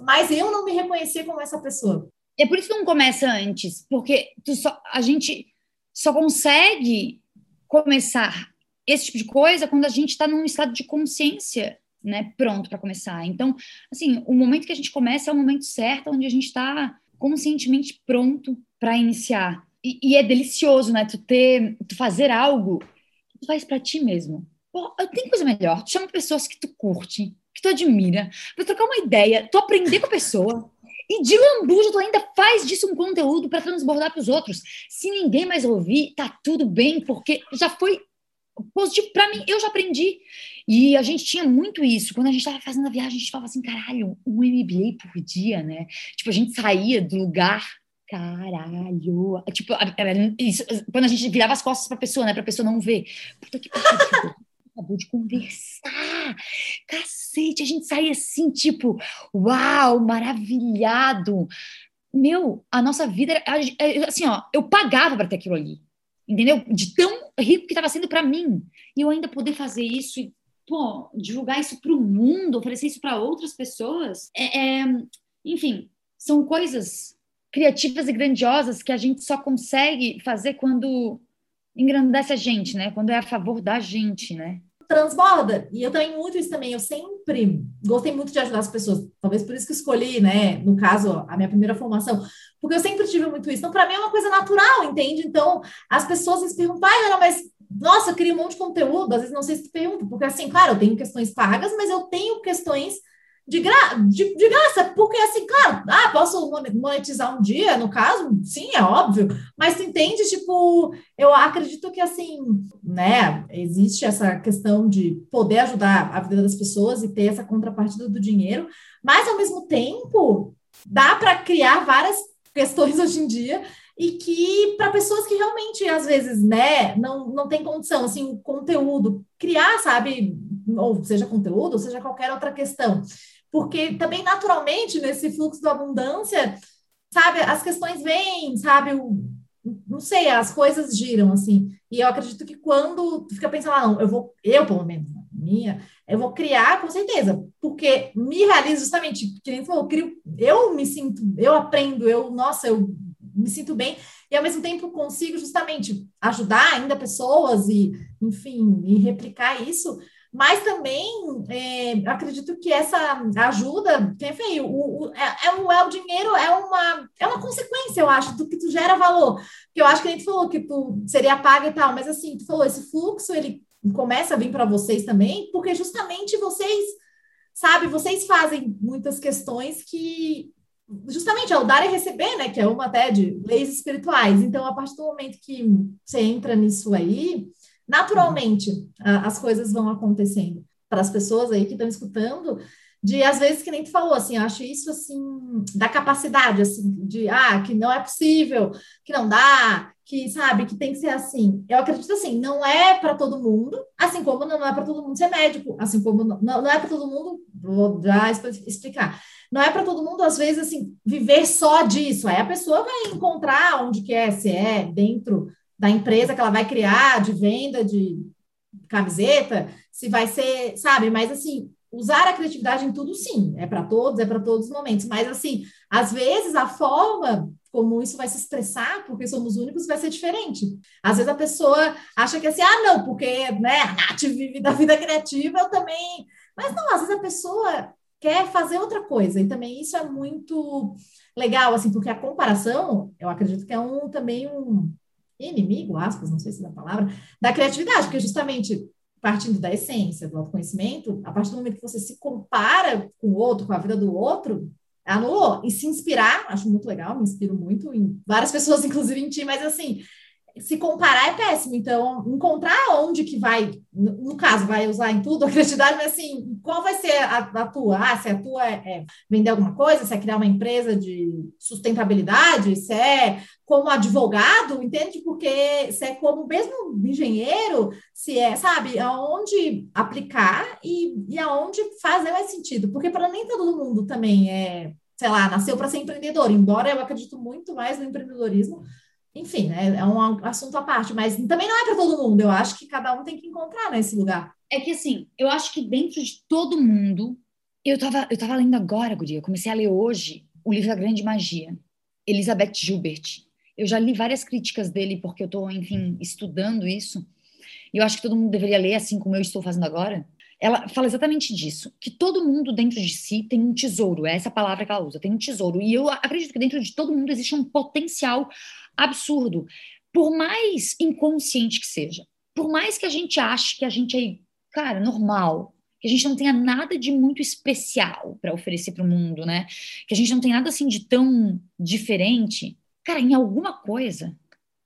Mas eu não me reconhecia como essa pessoa.
É por isso que não começa antes, porque só, a gente só consegue começar esse tipo de coisa quando a gente está num estado de consciência, né, pronto para começar. Então, assim, o momento que a gente começa é o momento certo, onde a gente está conscientemente pronto para iniciar. E, e, é delicioso, né, tu ter, tu fazer algo que tu faz para ti mesmo. Pô, tem coisa melhor. Tu chama pessoas que tu curte, que tu admira, para trocar uma ideia, tu aprender com a pessoa. E de lambuja, tu ainda faz disso um conteúdo para transbordar para os outros. Se ninguém mais ouvir, tá tudo bem, porque já foi positivo para mim, eu já aprendi. E a gente tinha muito isso. Quando a gente estava fazendo a viagem, a gente falava assim, caralho, um MBA por dia, né? Tipo, a gente saía do lugar caralho. Tipo, isso, quando a gente virava as costas para a pessoa, né? Para a pessoa não ver. Puta que pariu acabou de conversar. Cacete, a gente saía assim, tipo, uau, maravilhado. Meu, a nossa vida era assim, ó, eu pagava para ter aquilo ali. Entendeu? De tão rico que estava sendo para mim. E eu ainda poder fazer isso e, pô, divulgar isso para o mundo, oferecer isso para outras pessoas. É, é, enfim, são coisas criativas e grandiosas que a gente só consegue fazer quando engrandece a gente, né? Quando é a favor da gente, né?
Transborda. E eu tenho muito isso também. Eu sempre gostei muito de ajudar as pessoas. Talvez por isso que escolhi, né? No caso, a minha primeira formação. Porque eu sempre tive muito isso. Então, para mim é uma coisa natural, entende? Então, as pessoas se perguntam, ah, Ana, mas nossa, eu queria um monte de conteúdo. Às vezes não sei se pergunta, porque assim, claro, eu tenho questões pagas, mas eu tenho questões de, gra de, de, graça, porque assim, claro, ah, posso monetizar um dia, no caso, sim, é óbvio, mas entende, tipo, eu acredito que assim, né, existe essa questão de poder ajudar a vida das pessoas e ter essa contrapartida do dinheiro, mas ao mesmo tempo, dá para criar várias questões hoje em dia e que para pessoas que realmente às vezes né não, não tem condição assim o conteúdo criar sabe ou seja conteúdo ou seja qualquer outra questão porque também naturalmente nesse fluxo da abundância, sabe, as questões vêm, sabe, o, não sei, as coisas giram assim. E eu acredito que quando fica pensando, ah, não, eu vou, eu pelo menos, minha, eu vou criar com certeza, porque me realizo justamente, que nem falou, eu, crio, eu me sinto, eu aprendo, eu, nossa, eu me sinto bem, e ao mesmo tempo consigo justamente ajudar ainda pessoas e, enfim, e replicar isso mas também é, acredito que essa ajuda, feio, o, o, é, é, o, é o dinheiro, é uma, é uma consequência, eu acho, do que tu gera valor. Porque eu acho que a gente falou que tu seria paga e tal, mas assim, tu falou, esse fluxo, ele começa a vir para vocês também, porque justamente vocês, sabe, vocês fazem muitas questões que justamente ao dar e receber, né, que é uma até de leis espirituais. Então, a partir do momento que você entra nisso aí, naturalmente as coisas vão acontecendo. Para as pessoas aí que estão escutando, de às vezes que nem tu falou, assim, acho isso assim, da capacidade, assim, de ah, que não é possível, que não dá, que sabe, que tem que ser assim. Eu acredito assim, não é para todo mundo, assim como não é para todo mundo ser médico, assim como não, não é para todo mundo, vou já explicar. Não é para todo mundo, às vezes, assim, viver só disso. Aí a pessoa vai encontrar onde quer, se é dentro da empresa que ela vai criar de venda de camiseta, se vai ser, sabe? Mas assim, usar a criatividade em tudo, sim, é para todos, é para todos os momentos. Mas assim, às vezes a forma como isso vai se expressar, porque somos únicos, vai ser diferente. Às vezes a pessoa acha que assim, ah, não, porque né, a Nath vive da vida criativa, eu também. Mas não, às vezes a pessoa quer fazer outra coisa, e também isso é muito legal, assim, porque a comparação, eu acredito que é um também um inimigo, aspas, não sei se é a palavra, da criatividade, porque justamente partindo da essência do autoconhecimento, a partir do momento que você se compara com o outro, com a vida do outro, anulou. E se inspirar, acho muito legal, me inspiro muito em várias pessoas, inclusive em ti, mas assim, se comparar é péssimo. Então, encontrar onde que vai, no caso, vai usar em tudo a criatividade, mas assim, qual vai ser a, a tua? Ah, se a tua é, é, vender alguma coisa, se é criar uma empresa de sustentabilidade, se é como advogado, entende? Porque se é como mesmo engenheiro, se é, sabe, aonde aplicar e, e aonde fazer mais sentido. Porque para nem todo mundo também é, sei lá, nasceu para ser empreendedor, embora eu acredito muito mais no empreendedorismo enfim, né, é um assunto à parte, mas também não é para todo mundo. Eu acho que cada um tem que encontrar nesse lugar.
É que assim, eu acho que dentro de todo mundo, eu tava, eu tava lendo agora, Guria, comecei a ler hoje o livro da Grande Magia, Elizabeth Gilbert. Eu já li várias críticas dele porque eu estou, enfim, estudando isso. E eu acho que todo mundo deveria ler assim como eu estou fazendo agora. Ela fala exatamente disso, que todo mundo dentro de si tem um tesouro, é essa palavra que ela usa, tem um tesouro. E eu acredito que dentro de todo mundo existe um potencial absurdo. Por mais inconsciente que seja, por mais que a gente ache que a gente é, cara, normal, que a gente não tenha nada de muito especial para oferecer para o mundo, né? Que a gente não tem nada assim de tão diferente. Cara, em alguma coisa,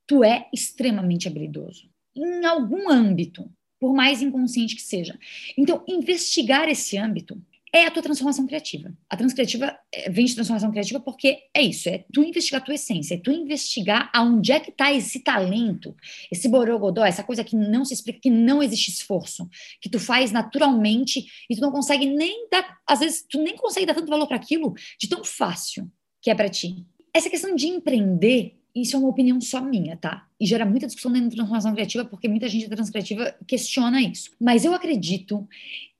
tu é extremamente habilidoso. Em algum âmbito, por mais inconsciente que seja. Então, investigar esse âmbito é a tua transformação criativa. A transcriativa eh, vem de transformação criativa porque é isso, é tu investigar a tua essência, é tu investigar aonde é que está esse talento, esse borogodó, essa coisa que não se explica, que não existe esforço, que tu faz naturalmente e tu não consegue nem dar, às vezes tu nem consegue dar tanto valor para aquilo de tão fácil que é para ti. Essa questão de empreender, isso é uma opinião só minha, tá? E gera muita discussão dentro da transformação criativa porque muita gente da transcriativa questiona isso. Mas eu acredito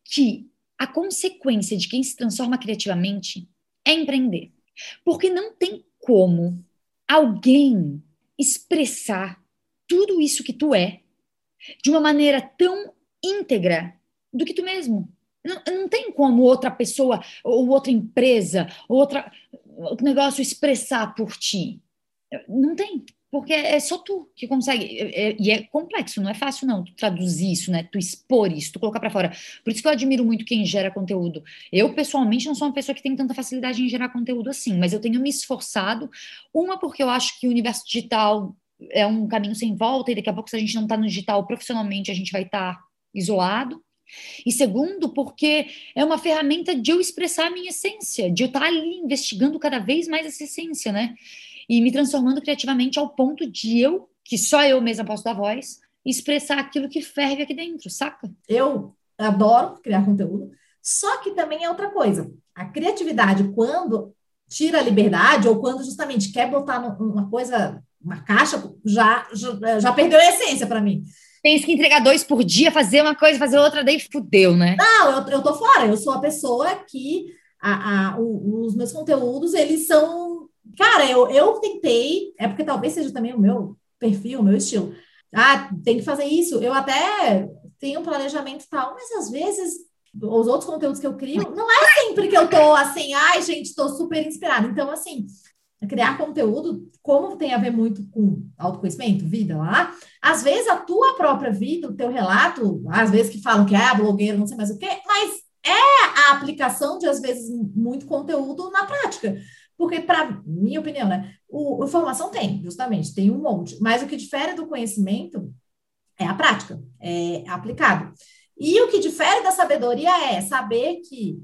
que a consequência de quem se transforma criativamente é empreender. Porque não tem como alguém expressar tudo isso que tu é de uma maneira tão íntegra do que tu mesmo. Não, não tem como outra pessoa, ou outra empresa, ou outra, outro negócio expressar por ti. Não tem porque é só tu que consegue. É, é, e é complexo, não é fácil, não, tu traduzir isso, né? Tu expor isso, tu colocar para fora. Por isso que eu admiro muito quem gera conteúdo. Eu, pessoalmente, não sou uma pessoa que tem tanta facilidade em gerar conteúdo assim, mas eu tenho me esforçado. Uma, porque eu acho que o universo digital é um caminho sem volta, e daqui a pouco, se a gente não está no digital profissionalmente, a gente vai estar tá isolado. E segundo, porque é uma ferramenta de eu expressar a minha essência, de eu estar tá ali investigando cada vez mais essa essência, né? E me transformando criativamente ao ponto de eu, que só eu mesma posso dar voz, expressar aquilo que ferve aqui dentro, saca?
Eu adoro criar conteúdo, só que também é outra coisa. A criatividade, quando tira a liberdade, ou quando justamente quer botar uma coisa, uma caixa, já, já, já perdeu a essência para mim.
Tens que entregar dois por dia, fazer uma coisa, fazer outra, daí fudeu, né?
Não, eu, eu tô fora. Eu sou a pessoa que a, a, o, os meus conteúdos, eles são Cara, eu, eu tentei, é porque talvez seja também o meu perfil, o meu estilo. Ah, tem que fazer isso. Eu até tenho um planejamento tal, mas às vezes os outros conteúdos que eu crio, não é sempre que eu tô assim, ai, gente, estou super inspirada. Então, assim, criar conteúdo, como tem a ver muito com autoconhecimento, vida lá, às vezes a tua própria vida, o teu relato, às vezes que falam que é blogueira, não sei mais o quê, mas é a aplicação de, às vezes, muito conteúdo na prática. Porque, para minha opinião, né, o, informação tem, justamente, tem um monte, mas o que difere do conhecimento é a prática, é aplicado. E o que difere da sabedoria é saber que,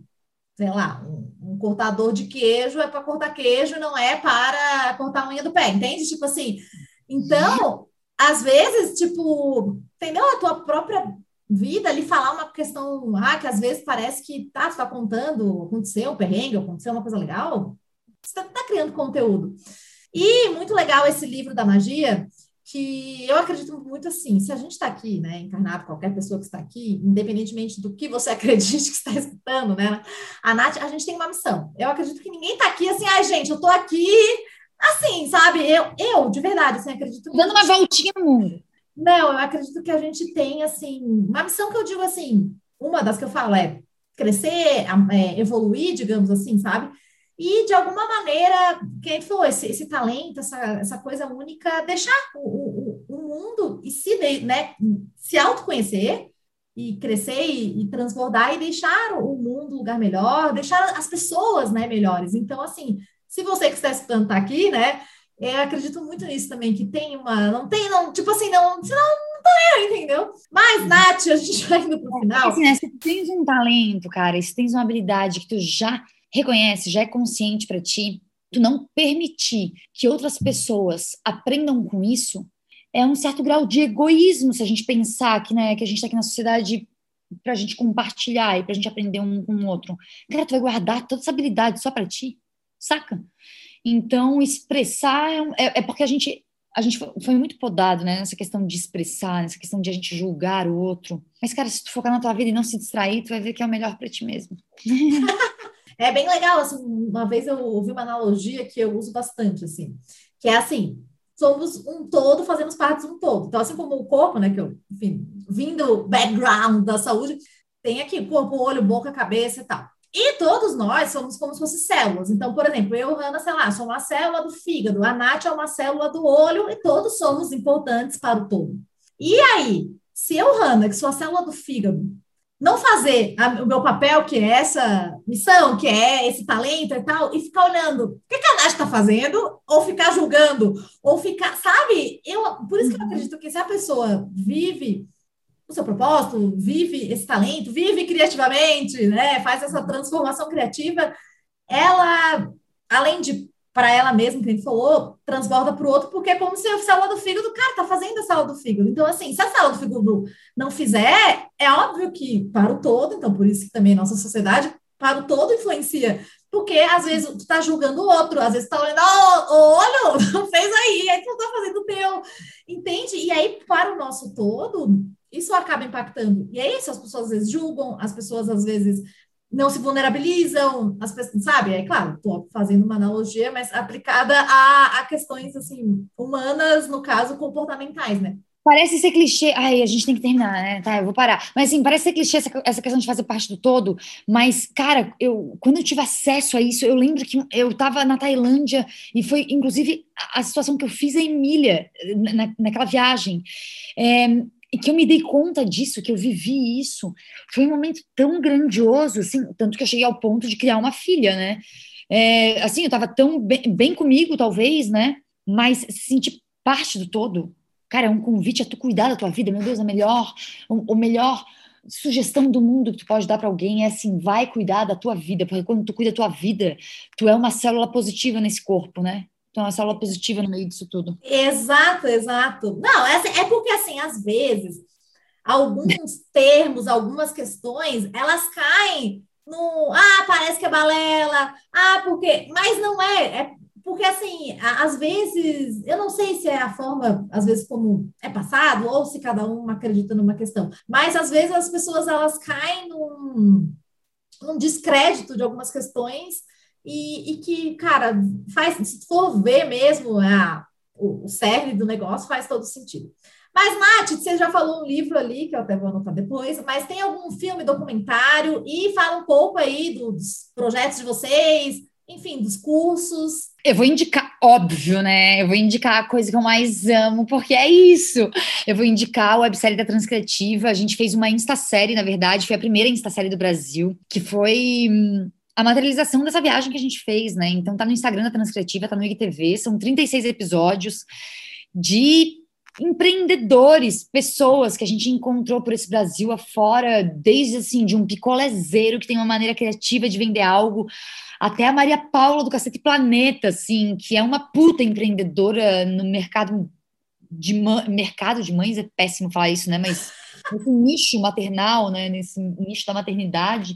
sei lá, um, um cortador de queijo é para cortar queijo, não é para cortar a unha do pé, entende? Tipo assim, então, às vezes, tipo, entendeu? A tua própria vida ali falar uma questão, ah, que às vezes parece que tá, tu tá contando, aconteceu um perrengue, aconteceu uma coisa legal, você está tá criando conteúdo. E muito legal esse livro da magia, que eu acredito muito assim, se a gente está aqui, né, encarnado, qualquer pessoa que está aqui, independentemente do que você acredite que está escutando, né, a Nath, a gente tem uma missão. Eu acredito que ninguém está aqui assim, ai, gente, eu estou aqui, assim, sabe, eu, eu de verdade, assim, acredito...
Dando uma voltinha no mundo.
Não, eu acredito que a gente tem, assim, uma missão que eu digo assim, uma das que eu falo é crescer, é, evoluir, digamos assim, sabe? E, de alguma maneira, quem falou, esse, esse talento, essa, essa coisa única, deixar o, o, o mundo e se, né, se autoconhecer e crescer e, e, transbordar e deixar o mundo um lugar melhor, deixar as pessoas né, melhores. Então, assim, se você que está escutando está aqui, né, Eu acredito muito nisso também, que tem uma. Não tem, não, tipo assim, não. Senão não tô nem entendeu? Mas, Nath, a gente vai indo pro final.
Assim, né, se tu tens um talento, cara, se tens uma habilidade que tu já reconhece, já é consciente para ti, tu não permitir que outras pessoas aprendam com isso, é um certo grau de egoísmo se a gente pensar que, né, que a gente está aqui na sociedade para a gente compartilhar e para a gente aprender um com o outro. Cara, tu vai guardar toda essa habilidade só para ti, saca? Então, expressar é, é, é, porque a gente a gente foi muito podado, né, nessa questão de expressar, nessa questão de a gente julgar o outro. Mas, cara, se tu focar na tua vida e não se distrair, tu vai ver que é o melhor para ti mesmo.
é bem legal, assim, uma vez eu ouvi uma analogia que eu uso bastante, assim, que é assim, somos um todo, fazemos parte de um todo. Então, assim como o corpo, né, que eu, enfim, vindo background da saúde, tem aqui corpo, olho, boca, cabeça e tal. E todos nós somos como se fossem células. Então, por exemplo, eu, Hanna, sei lá, sou uma célula do fígado, a Nath é uma célula do olho, e todos somos importantes para o todo. E aí, se eu, Hanna, que sou a célula do fígado, não fazer a, o meu papel, que é essa missão, que é esse talento e tal, e ficar olhando o que, que a Nath está fazendo, ou ficar julgando, ou ficar, sabe? Eu, por isso que eu uhum. acredito que se a pessoa vive o seu propósito, vive esse talento, vive criativamente, né? Faz essa transformação criativa, ela, além de para ela mesma, que a gente falou, transborda para o outro, porque é como se a célula do fígado, cara, tá fazendo a célula do fígado. Então, assim, se a célula do fígado não fizer, é óbvio que para o todo, então por isso que também nossa sociedade, para o todo influencia. Porque às vezes tu tá julgando o outro, às vezes tu tá olhando, oh, não fez aí, aí tu não tá fazendo o teu, entende? E aí, para o nosso todo, isso acaba impactando. E é isso, as pessoas às vezes julgam, as pessoas às vezes não se vulnerabilizam, as pessoas, sabe? É claro, estou fazendo uma analogia, mas aplicada a, a questões assim humanas, no caso, comportamentais, né?
Parece ser clichê. Ai, a gente tem que terminar, né? Tá, eu vou parar. Mas assim, parece ser clichê essa, essa questão de fazer parte do todo. Mas, cara, eu quando eu tive acesso a isso, eu lembro que eu estava na Tailândia e foi, inclusive, a, a situação que eu fiz a Emília na, naquela viagem. É, e que eu me dei conta disso, que eu vivi isso, foi um momento tão grandioso, assim, tanto que eu cheguei ao ponto de criar uma filha, né? É, assim, eu estava tão bem, bem, comigo, talvez, né? Mas sentir parte do todo, cara, é um convite a tu cuidar da tua vida, meu Deus, a melhor, o melhor sugestão do mundo que tu pode dar para alguém é assim, vai cuidar da tua vida, porque quando tu cuida da tua vida, tu é uma célula positiva nesse corpo, né? Então, essa aula positiva no meio disso tudo.
Exato, exato. Não, é, porque, assim, às vezes, alguns termos, algumas questões, elas caem no. Ah, parece que é balela. Ah, porque. Mas não é. É porque, assim, às vezes, eu não sei se é a forma, às vezes, como é passado, ou se cada um acredita numa questão, mas às vezes as pessoas elas caem num, num descrédito de algumas questões e, e que, cara, faz, se for ver mesmo a, o, o cerne do negócio, faz todo sentido. Mas, Nath, você já falou um livro ali, que eu até vou anotar depois, mas tem algum filme, documentário, e fala um pouco aí dos projetos de vocês, enfim, dos cursos.
Eu vou indicar, óbvio, né? Eu vou indicar a coisa que eu mais amo, porque é isso. Eu vou indicar a websérie da Transcriativa. A gente fez uma Insta-série, na verdade, foi a primeira Insta-série do Brasil, que foi hum, a materialização dessa viagem que a gente fez, né? Então tá no Instagram da Transcriativa, tá no IGTV, são 36 episódios de empreendedores, pessoas que a gente encontrou por esse Brasil afora, desde assim, de um picolezeiro que tem uma maneira criativa de vender algo, até a Maria Paula do Cacete Planeta, assim, que é uma puta empreendedora no mercado de mercado de mães, é péssimo falar isso, né? Mas nesse nicho maternal, né? Nesse nicho da maternidade.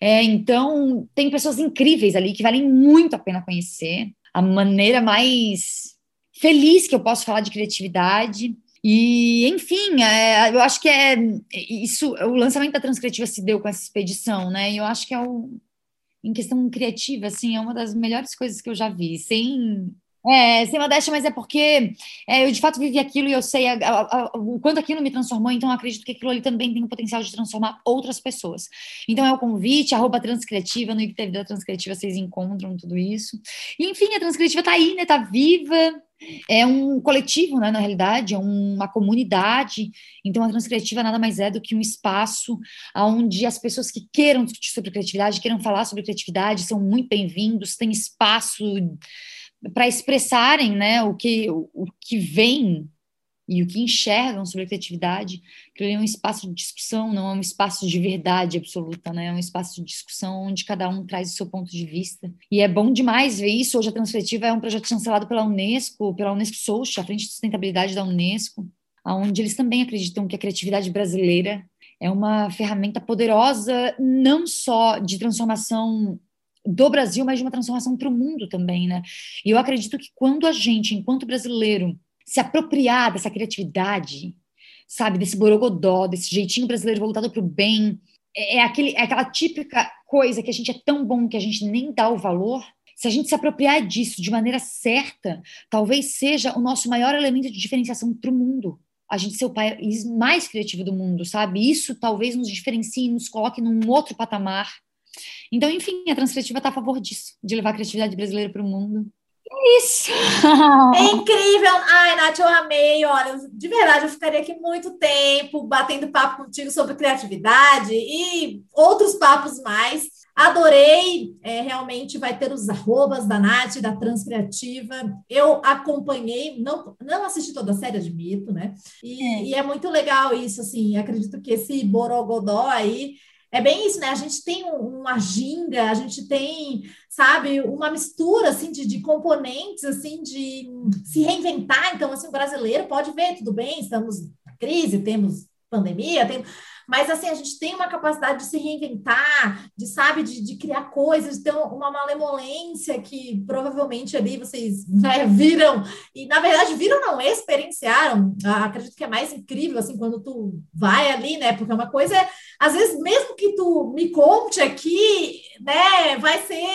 É, então, tem pessoas incríveis ali que valem muito a pena conhecer. A maneira mais feliz que eu posso falar de criatividade. E, enfim, é, eu acho que é isso. O lançamento da Transcriativa se deu com essa expedição, né? E eu acho que é o, em questão criativa, assim, é uma das melhores coisas que eu já vi, sem é, sem modéstia, mas é porque é, eu de fato vivi aquilo e eu sei a, a, a, o quanto aquilo me transformou, então acredito que aquilo ali também tem o potencial de transformar outras pessoas. Então é o convite, arroba transcriativa, no IGTV da Transcriativa vocês encontram tudo isso. E enfim, a Transcriativa tá aí, né, tá viva, é um coletivo, né, na realidade, é uma comunidade. Então, a Transcriativa nada mais é do que um espaço onde as pessoas que queiram discutir sobre criatividade, queiram falar sobre criatividade, são muito bem-vindos, tem espaço para expressarem né, o, que, o, o que vem e o que enxergam sobre a criatividade, que é um espaço de discussão, não é um espaço de verdade absoluta, né? É um espaço de discussão onde cada um traz o seu ponto de vista. E é bom demais ver isso. Hoje a Transcritiva é um projeto chancelado pela Unesco, pela Unesco Social, a frente de sustentabilidade da Unesco, onde eles também acreditam que a criatividade brasileira é uma ferramenta poderosa, não só de transformação do Brasil, mas de uma transformação para o mundo também, né? E eu acredito que quando a gente, enquanto brasileiro, se apropriar dessa criatividade, sabe, desse borogodó, desse jeitinho brasileiro voltado para o bem. É, é, aquele, é aquela típica coisa que a gente é tão bom que a gente nem dá o valor. Se a gente se apropriar disso de maneira certa, talvez seja o nosso maior elemento de diferenciação para o mundo. A gente ser o país mais criativo do mundo, sabe? Isso talvez nos diferencie, nos coloque num outro patamar. Então, enfim, a Transcriativa está a favor disso, de levar a criatividade brasileira para o mundo. Isso!
É incrível! Ai, Nath, eu amei. Olha, de verdade, eu ficaria aqui muito tempo batendo papo contigo sobre criatividade e outros papos mais. Adorei, é, realmente vai ter os arrobas da Nath, da Transcriativa. Eu acompanhei, não, não assisti toda a série, admito, né? E é. e é muito legal isso, assim. Acredito que esse Borogodó aí é bem isso, né? A gente tem uma ginga, a gente tem, sabe, uma mistura assim de, de, componentes assim de se reinventar. Então, assim, o brasileiro pode ver, tudo bem, estamos na crise, temos pandemia, temos mas assim, a gente tem uma capacidade de se reinventar, de, sabe, de, de criar coisas, de ter uma malemolência que provavelmente ali vocês né, viram, e na verdade viram não, experienciaram, acredito que é mais incrível, assim, quando tu vai ali, né, porque é uma coisa, às vezes, mesmo que tu me conte aqui, né, vai ser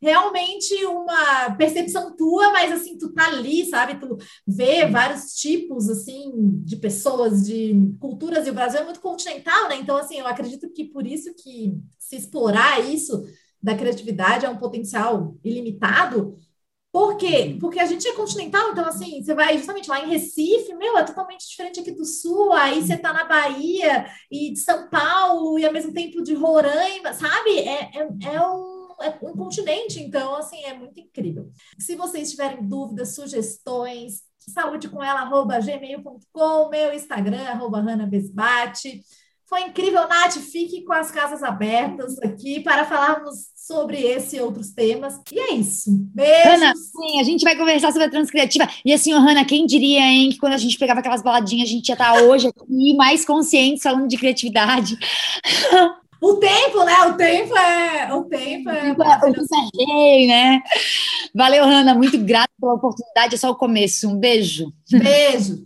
realmente uma percepção tua, mas assim, tu tá ali, sabe? Tu vê vários tipos, assim, de pessoas, de culturas, e o Brasil é muito continental, né? Então, assim, eu acredito que por isso que se explorar isso da criatividade é um potencial ilimitado, por quê? Porque a gente é continental, então, assim, você vai justamente lá em Recife, meu, é totalmente diferente aqui do Sul, aí você tá na Bahia e de São Paulo, e ao mesmo tempo de Roraima, sabe? É, é, é um é um continente, então, assim, é muito incrível. Se vocês tiverem dúvidas, sugestões, saúde com ela, arroba gmail.com, meu Instagram, arroba Besbate. Foi incrível, Nath. Fique com as casas abertas aqui para falarmos sobre esse e outros temas. E é isso. Beijo.
Hanna, sim, a gente vai conversar sobre a transcriativa. E assim, Hanna, quem diria, hein, que quando a gente pegava aquelas baladinhas, a gente ia estar hoje aqui mais consciente falando de criatividade.
O tempo, né? O tempo é. O tempo é. O
tempo é cheio, né? Valeu, Hanna. Muito grata pela oportunidade. É só o começo. Um beijo.
Beijo.